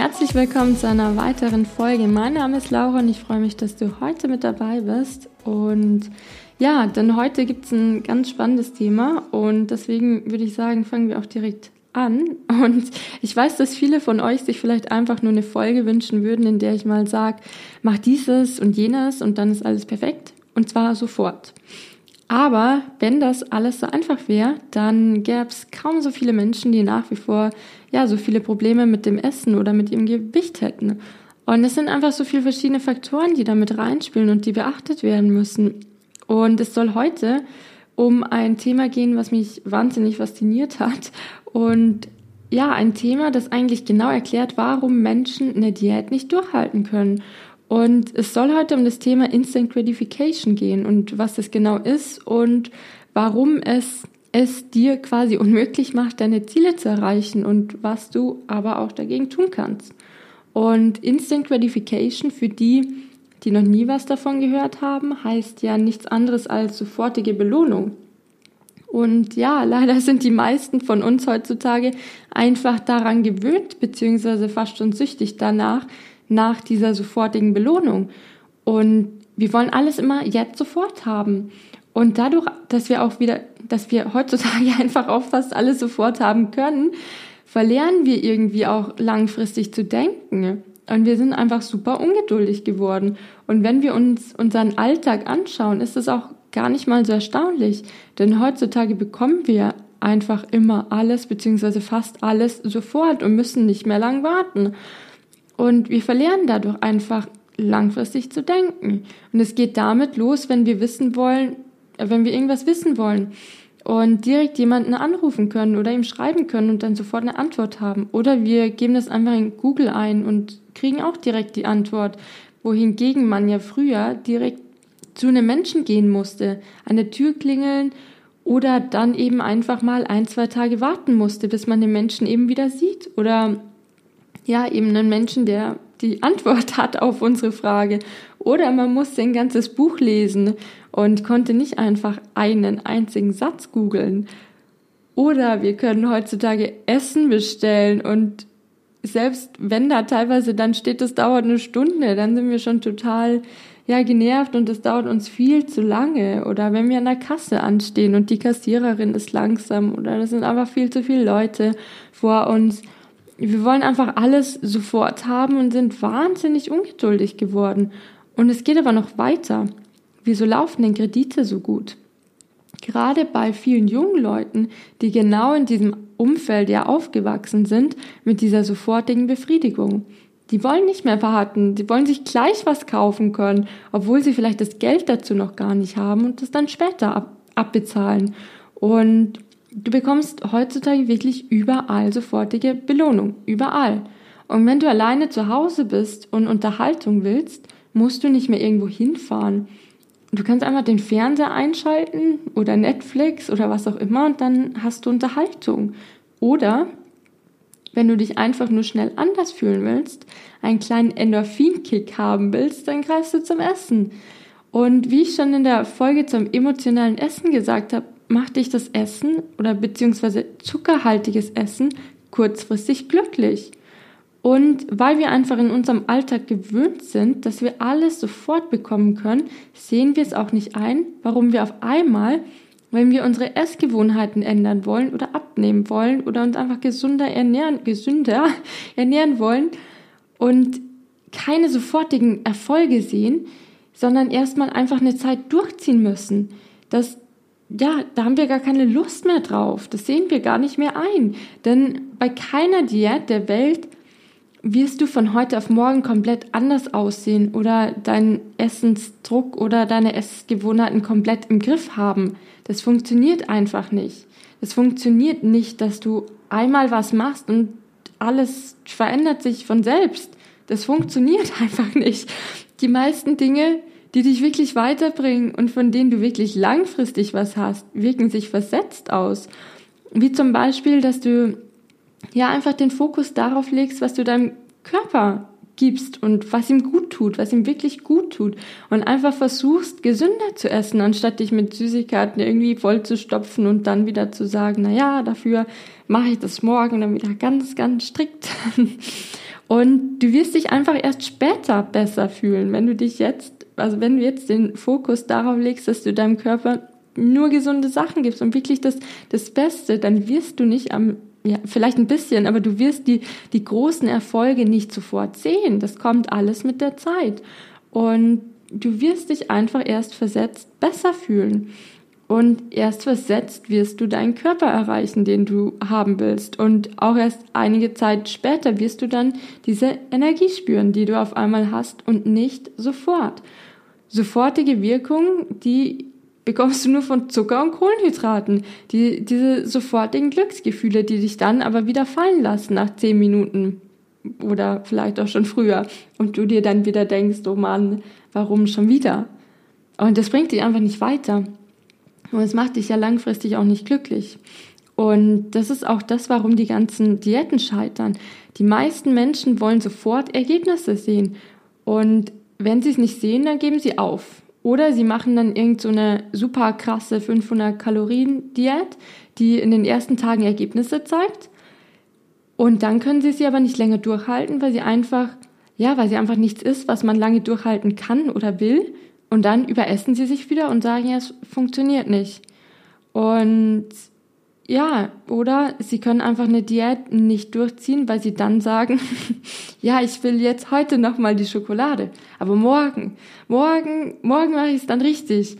Herzlich willkommen zu einer weiteren Folge. Mein Name ist Laura und ich freue mich, dass du heute mit dabei bist. Und ja, denn heute gibt es ein ganz spannendes Thema und deswegen würde ich sagen, fangen wir auch direkt an. Und ich weiß, dass viele von euch sich vielleicht einfach nur eine Folge wünschen würden, in der ich mal sage, mach dieses und jenes und dann ist alles perfekt. Und zwar sofort. Aber wenn das alles so einfach wäre, dann gäbe es kaum so viele Menschen, die nach wie vor ja so viele Probleme mit dem Essen oder mit ihrem Gewicht hätten. Und es sind einfach so viele verschiedene Faktoren, die damit reinspielen und die beachtet werden müssen. Und es soll heute um ein Thema gehen, was mich wahnsinnig fasziniert hat. Und ja, ein Thema, das eigentlich genau erklärt, warum Menschen eine Diät nicht durchhalten können. Und es soll heute um das Thema Instant Gratification gehen und was das genau ist und warum es es dir quasi unmöglich macht, deine Ziele zu erreichen und was du aber auch dagegen tun kannst. Und Instant Gratification für die, die noch nie was davon gehört haben, heißt ja nichts anderes als sofortige Belohnung. Und ja, leider sind die meisten von uns heutzutage einfach daran gewöhnt, beziehungsweise fast schon süchtig danach, nach dieser sofortigen Belohnung. Und wir wollen alles immer jetzt sofort haben. Und dadurch, dass wir auch wieder, dass wir heutzutage einfach auch fast alles sofort haben können, verlernen wir irgendwie auch langfristig zu denken. Und wir sind einfach super ungeduldig geworden. Und wenn wir uns unseren Alltag anschauen, ist es auch gar nicht mal so erstaunlich. Denn heutzutage bekommen wir einfach immer alles, beziehungsweise fast alles sofort und müssen nicht mehr lang warten. Und wir verlernen dadurch einfach langfristig zu denken. Und es geht damit los, wenn wir wissen wollen, äh, wenn wir irgendwas wissen wollen und direkt jemanden anrufen können oder ihm schreiben können und dann sofort eine Antwort haben. Oder wir geben das einfach in Google ein und kriegen auch direkt die Antwort. Wohingegen man ja früher direkt zu einem Menschen gehen musste, an der Tür klingeln oder dann eben einfach mal ein, zwei Tage warten musste, bis man den Menschen eben wieder sieht. Oder ja, eben einen Menschen, der die Antwort hat auf unsere Frage. Oder man musste ein ganzes Buch lesen und konnte nicht einfach einen einzigen Satz googeln. Oder wir können heutzutage Essen bestellen und selbst wenn da teilweise dann steht, das dauert eine Stunde, dann sind wir schon total ja genervt und es dauert uns viel zu lange. Oder wenn wir an der Kasse anstehen und die Kassiererin ist langsam oder das sind einfach viel zu viele Leute vor uns wir wollen einfach alles sofort haben und sind wahnsinnig ungeduldig geworden. Und es geht aber noch weiter. Wieso laufen denn Kredite so gut? Gerade bei vielen jungen Leuten, die genau in diesem Umfeld ja aufgewachsen sind, mit dieser sofortigen Befriedigung. Die wollen nicht mehr warten, die wollen sich gleich was kaufen können, obwohl sie vielleicht das Geld dazu noch gar nicht haben und das dann später ab abbezahlen. Und Du bekommst heutzutage wirklich überall sofortige Belohnung. Überall. Und wenn du alleine zu Hause bist und Unterhaltung willst, musst du nicht mehr irgendwo hinfahren. Du kannst einfach den Fernseher einschalten oder Netflix oder was auch immer und dann hast du Unterhaltung. Oder wenn du dich einfach nur schnell anders fühlen willst, einen kleinen Endorphinkick haben willst, dann greifst du zum Essen. Und wie ich schon in der Folge zum emotionalen Essen gesagt habe, macht dich das Essen oder beziehungsweise zuckerhaltiges Essen kurzfristig glücklich. Und weil wir einfach in unserem Alltag gewöhnt sind, dass wir alles sofort bekommen können, sehen wir es auch nicht ein, warum wir auf einmal, wenn wir unsere Essgewohnheiten ändern wollen oder abnehmen wollen oder uns einfach gesunder ernähren, gesünder ernähren wollen und keine sofortigen Erfolge sehen, sondern erstmal einfach eine Zeit durchziehen müssen. Dass ja, da haben wir gar keine Lust mehr drauf. Das sehen wir gar nicht mehr ein. Denn bei keiner Diät der Welt wirst du von heute auf morgen komplett anders aussehen oder deinen Essensdruck oder deine Essgewohnheiten komplett im Griff haben. Das funktioniert einfach nicht. Es funktioniert nicht, dass du einmal was machst und alles verändert sich von selbst. Das funktioniert einfach nicht. Die meisten Dinge die dich wirklich weiterbringen und von denen du wirklich langfristig was hast, wirken sich versetzt aus. Wie zum Beispiel, dass du ja einfach den Fokus darauf legst, was du deinem Körper gibst und was ihm gut tut, was ihm wirklich gut tut und einfach versuchst, gesünder zu essen, anstatt dich mit Süßigkeiten irgendwie voll zu stopfen und dann wieder zu sagen, na ja, dafür mache ich das morgen dann wieder ganz, ganz strikt. Und du wirst dich einfach erst später besser fühlen, wenn du dich jetzt, also wenn du jetzt den Fokus darauf legst, dass du deinem Körper nur gesunde Sachen gibst und wirklich das, das Beste, dann wirst du nicht am, ja, vielleicht ein bisschen, aber du wirst die, die großen Erfolge nicht sofort sehen. Das kommt alles mit der Zeit. Und du wirst dich einfach erst versetzt besser fühlen. Und erst versetzt wirst du deinen Körper erreichen, den du haben willst. Und auch erst einige Zeit später wirst du dann diese Energie spüren, die du auf einmal hast und nicht sofort. Sofortige Wirkung, die bekommst du nur von Zucker und Kohlenhydraten. Die, diese sofortigen Glücksgefühle, die dich dann aber wieder fallen lassen nach zehn Minuten oder vielleicht auch schon früher. Und du dir dann wieder denkst, oh Mann, warum schon wieder? Und das bringt dich einfach nicht weiter. Und es macht dich ja langfristig auch nicht glücklich. Und das ist auch das, warum die ganzen Diäten scheitern. Die meisten Menschen wollen sofort Ergebnisse sehen. Und wenn sie es nicht sehen, dann geben sie auf. Oder sie machen dann irgend so super krasse 500 Kalorien Diät, die in den ersten Tagen Ergebnisse zeigt. Und dann können sie sie aber nicht länger durchhalten, weil sie einfach, ja, weil sie einfach nichts ist, was man lange durchhalten kann oder will. Und dann überessen sie sich wieder und sagen, ja, es funktioniert nicht. Und ja, oder sie können einfach eine Diät nicht durchziehen, weil sie dann sagen, ja, ich will jetzt heute nochmal die Schokolade, aber morgen, morgen, morgen mache ich es dann richtig.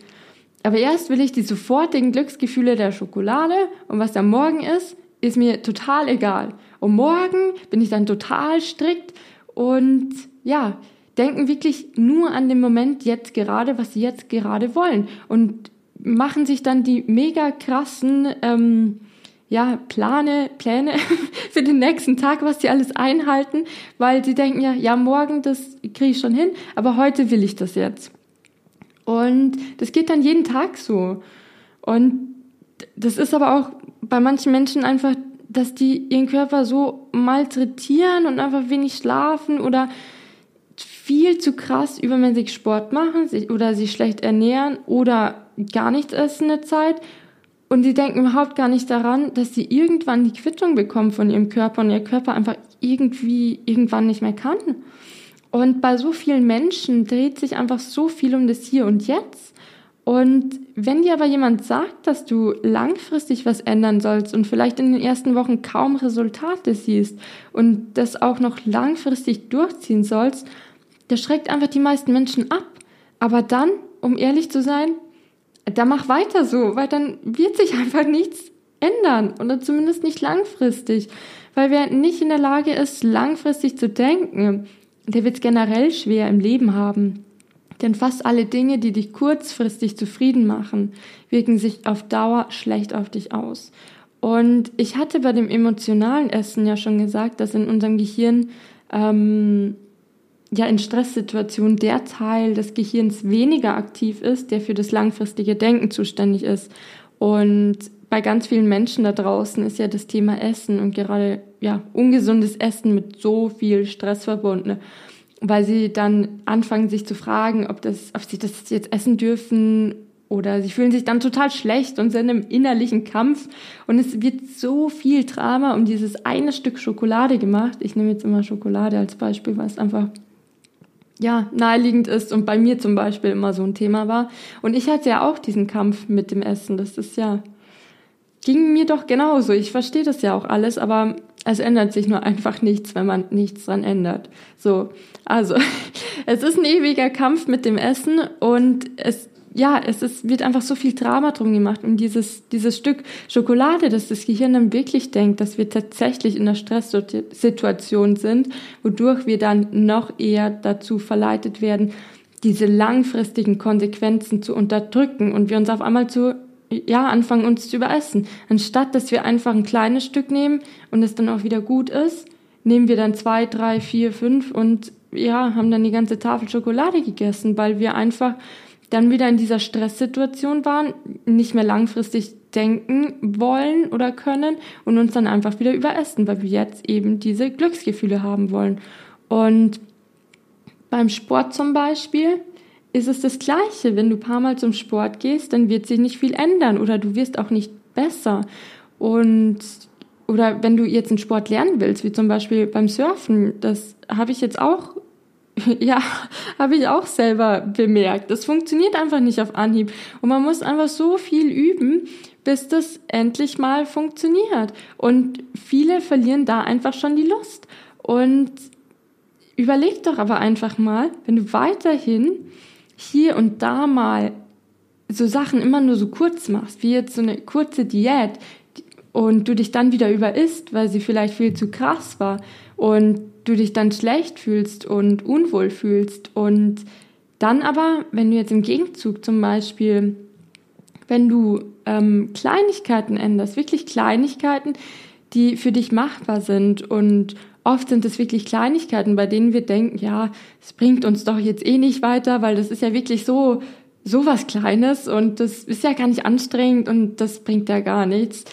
Aber erst will ich die sofortigen Glücksgefühle der Schokolade und was am Morgen ist, ist mir total egal. Und morgen bin ich dann total strikt und ja, denken wirklich nur an den Moment jetzt gerade, was sie jetzt gerade wollen und machen sich dann die mega krassen ähm, ja, Plane, Pläne für den nächsten Tag, was sie alles einhalten, weil sie denken ja, ja, morgen, das kriege ich schon hin, aber heute will ich das jetzt. Und das geht dann jeden Tag so. Und das ist aber auch bei manchen Menschen einfach, dass die ihren Körper so malträtieren und einfach wenig schlafen oder viel zu krass übermäßig Sport machen sich, oder sich schlecht ernähren oder gar nichts essen eine Zeit. Und sie denken überhaupt gar nicht daran, dass sie irgendwann die Quittung bekommen von ihrem Körper und ihr Körper einfach irgendwie irgendwann nicht mehr kann. Und bei so vielen Menschen dreht sich einfach so viel um das Hier und Jetzt. Und wenn dir aber jemand sagt, dass du langfristig was ändern sollst und vielleicht in den ersten Wochen kaum Resultate siehst und das auch noch langfristig durchziehen sollst, der schreckt einfach die meisten Menschen ab. Aber dann, um ehrlich zu sein, da mach weiter so, weil dann wird sich einfach nichts ändern oder zumindest nicht langfristig. Weil wer nicht in der Lage ist, langfristig zu denken, der wird es generell schwer im Leben haben. Denn fast alle Dinge, die dich kurzfristig zufrieden machen, wirken sich auf Dauer schlecht auf dich aus. Und ich hatte bei dem emotionalen Essen ja schon gesagt, dass in unserem Gehirn ähm, ja in Stresssituationen der Teil des Gehirns weniger aktiv ist, der für das langfristige Denken zuständig ist. Und bei ganz vielen Menschen da draußen ist ja das Thema Essen und gerade ja ungesundes Essen mit so viel Stress verbunden, weil sie dann anfangen sich zu fragen, ob das, ob sie das jetzt essen dürfen oder sie fühlen sich dann total schlecht und sind im innerlichen Kampf und es wird so viel Drama um dieses eine Stück Schokolade gemacht. Ich nehme jetzt immer Schokolade als Beispiel, weil es einfach ja, naheliegend ist und bei mir zum Beispiel immer so ein Thema war. Und ich hatte ja auch diesen Kampf mit dem Essen. Das ist ja, ging mir doch genauso. Ich verstehe das ja auch alles, aber es ändert sich nur einfach nichts, wenn man nichts dran ändert. So, also, es ist ein ewiger Kampf mit dem Essen und es ja, es ist, wird einfach so viel Drama drum gemacht um dieses, dieses Stück Schokolade, dass das Gehirn dann wirklich denkt, dass wir tatsächlich in einer Stresssituation sind, wodurch wir dann noch eher dazu verleitet werden, diese langfristigen Konsequenzen zu unterdrücken und wir uns auf einmal zu, ja, anfangen uns zu überessen. Anstatt, dass wir einfach ein kleines Stück nehmen und es dann auch wieder gut ist, nehmen wir dann zwei, drei, vier, fünf und ja, haben dann die ganze Tafel Schokolade gegessen, weil wir einfach dann wieder in dieser Stresssituation waren, nicht mehr langfristig denken wollen oder können und uns dann einfach wieder überessen, weil wir jetzt eben diese Glücksgefühle haben wollen. Und beim Sport zum Beispiel ist es das Gleiche. Wenn du ein paar Mal zum Sport gehst, dann wird sich nicht viel ändern oder du wirst auch nicht besser. Und oder wenn du jetzt einen Sport lernen willst, wie zum Beispiel beim Surfen, das habe ich jetzt auch, ja, habe ich auch selber bemerkt. Das funktioniert einfach nicht auf Anhieb. Und man muss einfach so viel üben, bis das endlich mal funktioniert. Und viele verlieren da einfach schon die Lust. Und überleg doch aber einfach mal, wenn du weiterhin hier und da mal so Sachen immer nur so kurz machst, wie jetzt so eine kurze Diät, und du dich dann wieder überisst, weil sie vielleicht viel zu krass war und du dich dann schlecht fühlst und unwohl fühlst und dann aber, wenn du jetzt im Gegenzug zum Beispiel, wenn du ähm, Kleinigkeiten änderst, wirklich Kleinigkeiten, die für dich machbar sind und oft sind es wirklich Kleinigkeiten, bei denen wir denken, ja, es bringt uns doch jetzt eh nicht weiter, weil das ist ja wirklich so so was Kleines und das ist ja gar nicht anstrengend und das bringt ja gar nichts.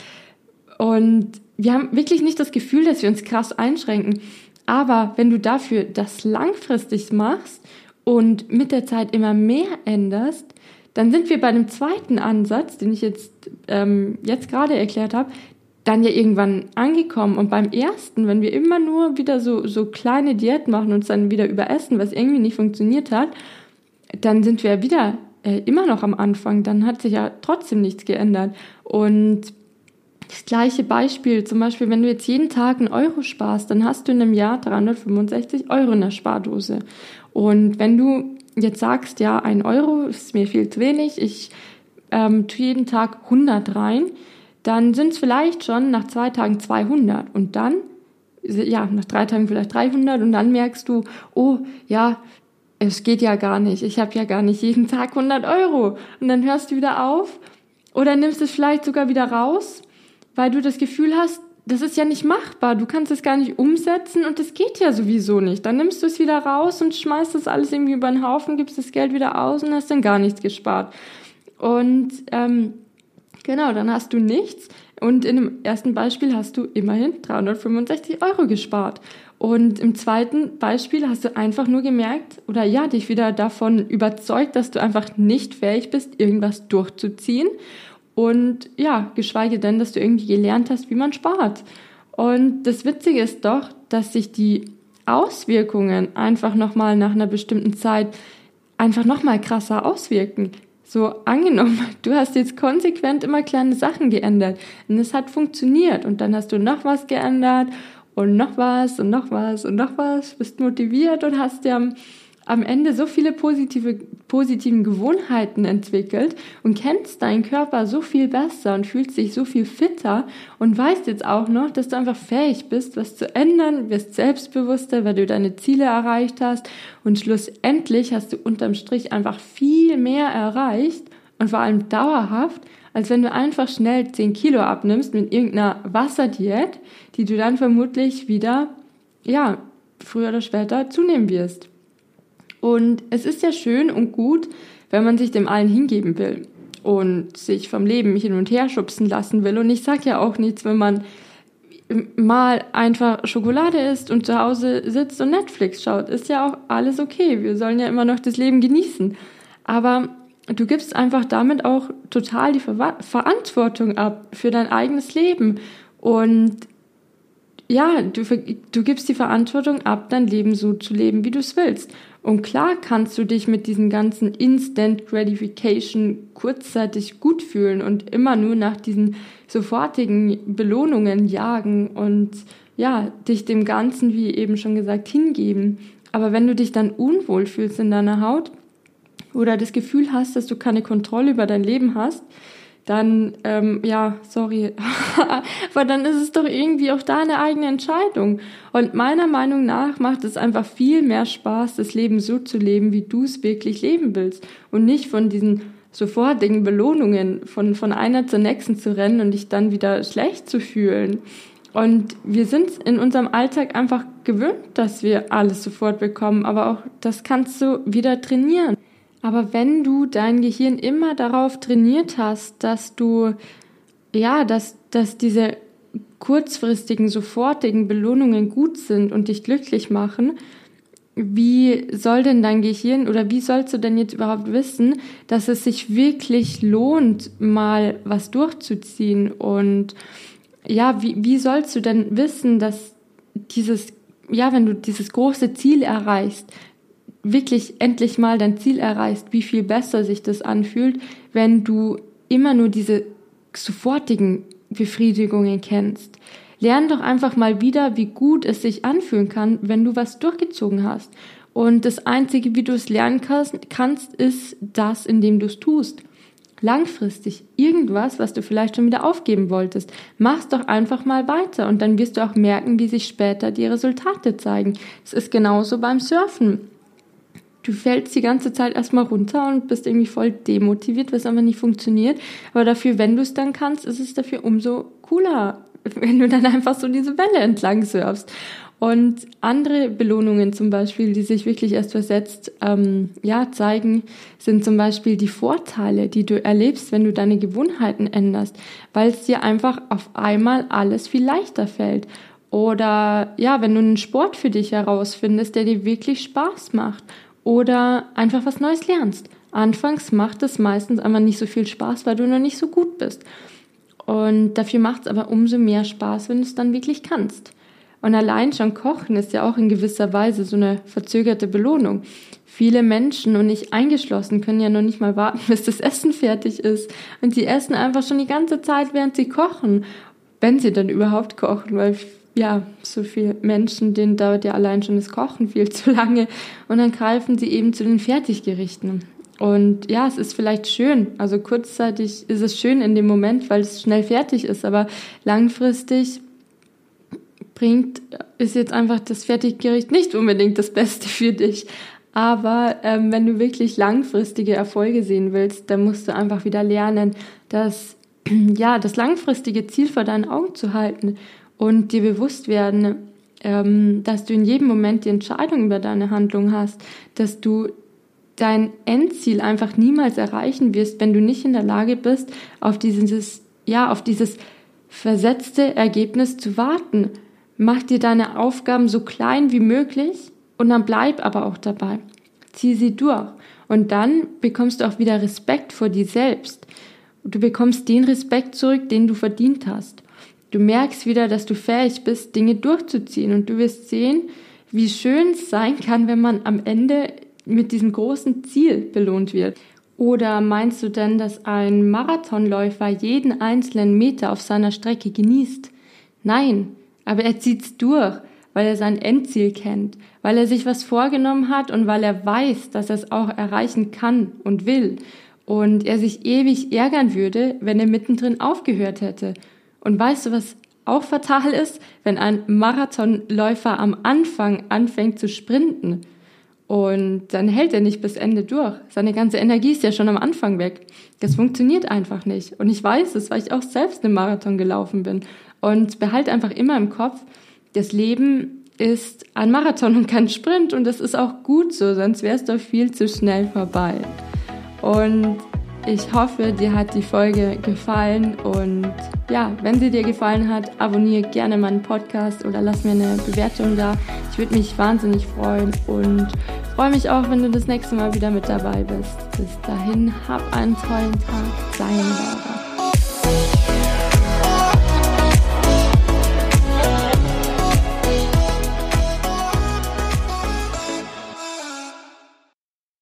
Und wir haben wirklich nicht das Gefühl, dass wir uns krass einschränken. Aber wenn du dafür das langfristig machst und mit der Zeit immer mehr änderst, dann sind wir bei dem zweiten Ansatz, den ich jetzt, ähm, jetzt gerade erklärt habe, dann ja irgendwann angekommen. Und beim ersten, wenn wir immer nur wieder so, so kleine Diät machen und uns dann wieder überessen, was irgendwie nicht funktioniert hat, dann sind wir wieder äh, immer noch am Anfang. Dann hat sich ja trotzdem nichts geändert. Und das gleiche Beispiel, zum Beispiel, wenn du jetzt jeden Tag einen Euro sparst, dann hast du in einem Jahr 365 Euro in der Spardose. Und wenn du jetzt sagst, ja, ein Euro ist mir viel zu wenig, ich ähm, tue jeden Tag 100 rein, dann sind es vielleicht schon nach zwei Tagen 200 und dann, ja, nach drei Tagen vielleicht 300 und dann merkst du, oh, ja, es geht ja gar nicht, ich habe ja gar nicht jeden Tag 100 Euro. Und dann hörst du wieder auf oder nimmst es vielleicht sogar wieder raus weil du das Gefühl hast, das ist ja nicht machbar, du kannst es gar nicht umsetzen und das geht ja sowieso nicht. Dann nimmst du es wieder raus und schmeißt das alles irgendwie über den Haufen, gibst das Geld wieder aus und hast dann gar nichts gespart. Und ähm, genau, dann hast du nichts. Und in dem ersten Beispiel hast du immerhin 365 Euro gespart. Und im zweiten Beispiel hast du einfach nur gemerkt oder ja, dich wieder davon überzeugt, dass du einfach nicht fähig bist, irgendwas durchzuziehen und ja, geschweige denn, dass du irgendwie gelernt hast, wie man spart. Und das Witzige ist doch, dass sich die Auswirkungen einfach nochmal nach einer bestimmten Zeit einfach nochmal krasser auswirken. So angenommen, du hast jetzt konsequent immer kleine Sachen geändert und es hat funktioniert und dann hast du noch was geändert und noch was und noch was und noch was, bist motiviert und hast ja am Ende so viele positive, positiven Gewohnheiten entwickelt und kennst deinen Körper so viel besser und fühlst dich so viel fitter und weißt jetzt auch noch, dass du einfach fähig bist, was zu ändern, wirst selbstbewusster, weil du deine Ziele erreicht hast und schlussendlich hast du unterm Strich einfach viel mehr erreicht und vor allem dauerhaft, als wenn du einfach schnell 10 Kilo abnimmst mit irgendeiner Wasserdiät, die du dann vermutlich wieder, ja, früher oder später zunehmen wirst. Und es ist ja schön und gut, wenn man sich dem allen hingeben will und sich vom Leben hin und her schubsen lassen will. Und ich sage ja auch nichts, wenn man mal einfach Schokolade isst und zu Hause sitzt und Netflix schaut. Ist ja auch alles okay. Wir sollen ja immer noch das Leben genießen. Aber du gibst einfach damit auch total die Ver Verantwortung ab für dein eigenes Leben. Und ja, du, du gibst die Verantwortung ab, dein Leben so zu leben, wie du es willst. Und klar kannst du dich mit diesen ganzen Instant Gratification kurzzeitig gut fühlen und immer nur nach diesen sofortigen Belohnungen jagen und ja, dich dem Ganzen, wie eben schon gesagt, hingeben. Aber wenn du dich dann unwohl fühlst in deiner Haut oder das Gefühl hast, dass du keine Kontrolle über dein Leben hast, dann, ähm, ja, sorry, aber dann ist es doch irgendwie auch deine eigene Entscheidung. Und meiner Meinung nach macht es einfach viel mehr Spaß, das Leben so zu leben, wie du es wirklich leben willst und nicht von diesen sofortigen Belohnungen von, von einer zur nächsten zu rennen und dich dann wieder schlecht zu fühlen. Und wir sind in unserem Alltag einfach gewöhnt, dass wir alles sofort bekommen, aber auch das kannst du wieder trainieren. Aber wenn du dein Gehirn immer darauf trainiert hast, dass du, ja, dass, dass diese kurzfristigen, sofortigen Belohnungen gut sind und dich glücklich machen, wie soll denn dein Gehirn oder wie sollst du denn jetzt überhaupt wissen, dass es sich wirklich lohnt, mal was durchzuziehen? Und ja, wie, wie sollst du denn wissen, dass dieses, ja, wenn du dieses große Ziel erreichst, wirklich endlich mal dein Ziel erreichst, wie viel besser sich das anfühlt, wenn du immer nur diese sofortigen Befriedigungen kennst. Lern doch einfach mal wieder, wie gut es sich anfühlen kann, wenn du was durchgezogen hast. Und das Einzige, wie du es lernen kannst, ist das, indem du es tust. Langfristig irgendwas, was du vielleicht schon wieder aufgeben wolltest, mach's doch einfach mal weiter und dann wirst du auch merken, wie sich später die Resultate zeigen. Es ist genauso beim Surfen du fällst die ganze Zeit erstmal runter und bist irgendwie voll demotiviert, was aber nicht funktioniert. Aber dafür, wenn du es dann kannst, ist es dafür umso cooler, wenn du dann einfach so diese Welle entlang surfst. Und andere Belohnungen zum Beispiel, die sich wirklich erst versetzt ähm, ja, zeigen, sind zum Beispiel die Vorteile, die du erlebst, wenn du deine Gewohnheiten änderst, weil es dir einfach auf einmal alles viel leichter fällt. Oder ja, wenn du einen Sport für dich herausfindest, der dir wirklich Spaß macht oder einfach was Neues lernst. Anfangs macht es meistens einfach nicht so viel Spaß, weil du noch nicht so gut bist. Und dafür macht es aber umso mehr Spaß, wenn du es dann wirklich kannst. Und allein schon Kochen ist ja auch in gewisser Weise so eine verzögerte Belohnung. Viele Menschen und ich eingeschlossen können ja noch nicht mal warten, bis das Essen fertig ist. Und die essen einfach schon die ganze Zeit, während sie kochen. Wenn sie dann überhaupt kochen, weil ja, so viele Menschen, denen dauert ja allein schon das Kochen viel zu lange und dann greifen sie eben zu den Fertiggerichten. Und ja, es ist vielleicht schön, also kurzzeitig ist es schön in dem Moment, weil es schnell fertig ist, aber langfristig bringt, ist jetzt einfach das Fertiggericht nicht unbedingt das Beste für dich. Aber ähm, wenn du wirklich langfristige Erfolge sehen willst, dann musst du einfach wieder lernen, dass ja, das langfristige Ziel vor deinen Augen zu halten und dir bewusst werden, ähm, dass du in jedem Moment die Entscheidung über deine Handlung hast, dass du dein Endziel einfach niemals erreichen wirst, wenn du nicht in der Lage bist, auf dieses, ja, auf dieses versetzte Ergebnis zu warten. Mach dir deine Aufgaben so klein wie möglich und dann bleib aber auch dabei. Zieh sie durch. Und dann bekommst du auch wieder Respekt vor dir selbst. Du bekommst den Respekt zurück, den du verdient hast. Du merkst wieder, dass du fähig bist, Dinge durchzuziehen und du wirst sehen, wie schön es sein kann, wenn man am Ende mit diesem großen Ziel belohnt wird. Oder meinst du denn, dass ein Marathonläufer jeden einzelnen Meter auf seiner Strecke genießt? Nein, aber er zieht's durch, weil er sein Endziel kennt, weil er sich was vorgenommen hat und weil er weiß, dass er es auch erreichen kann und will. Und er sich ewig ärgern würde, wenn er mittendrin aufgehört hätte und weißt du, was auch fatal ist? Wenn ein Marathonläufer am Anfang anfängt zu sprinten und dann hält er nicht bis Ende durch. Seine ganze Energie ist ja schon am Anfang weg. Das funktioniert einfach nicht. Und ich weiß es, weil ich auch selbst einen Marathon gelaufen bin. Und behalte einfach immer im Kopf, das Leben ist ein Marathon und kein Sprint und das ist auch gut so, sonst wärst du viel zu schnell vorbei. Und ich hoffe, dir hat die Folge gefallen und ja, wenn sie dir gefallen hat, abonniere gerne meinen Podcast oder lass mir eine Bewertung da. Ich würde mich wahnsinnig freuen und freue mich auch, wenn du das nächste Mal wieder mit dabei bist. Bis dahin, hab einen tollen Tag. Dein Laura.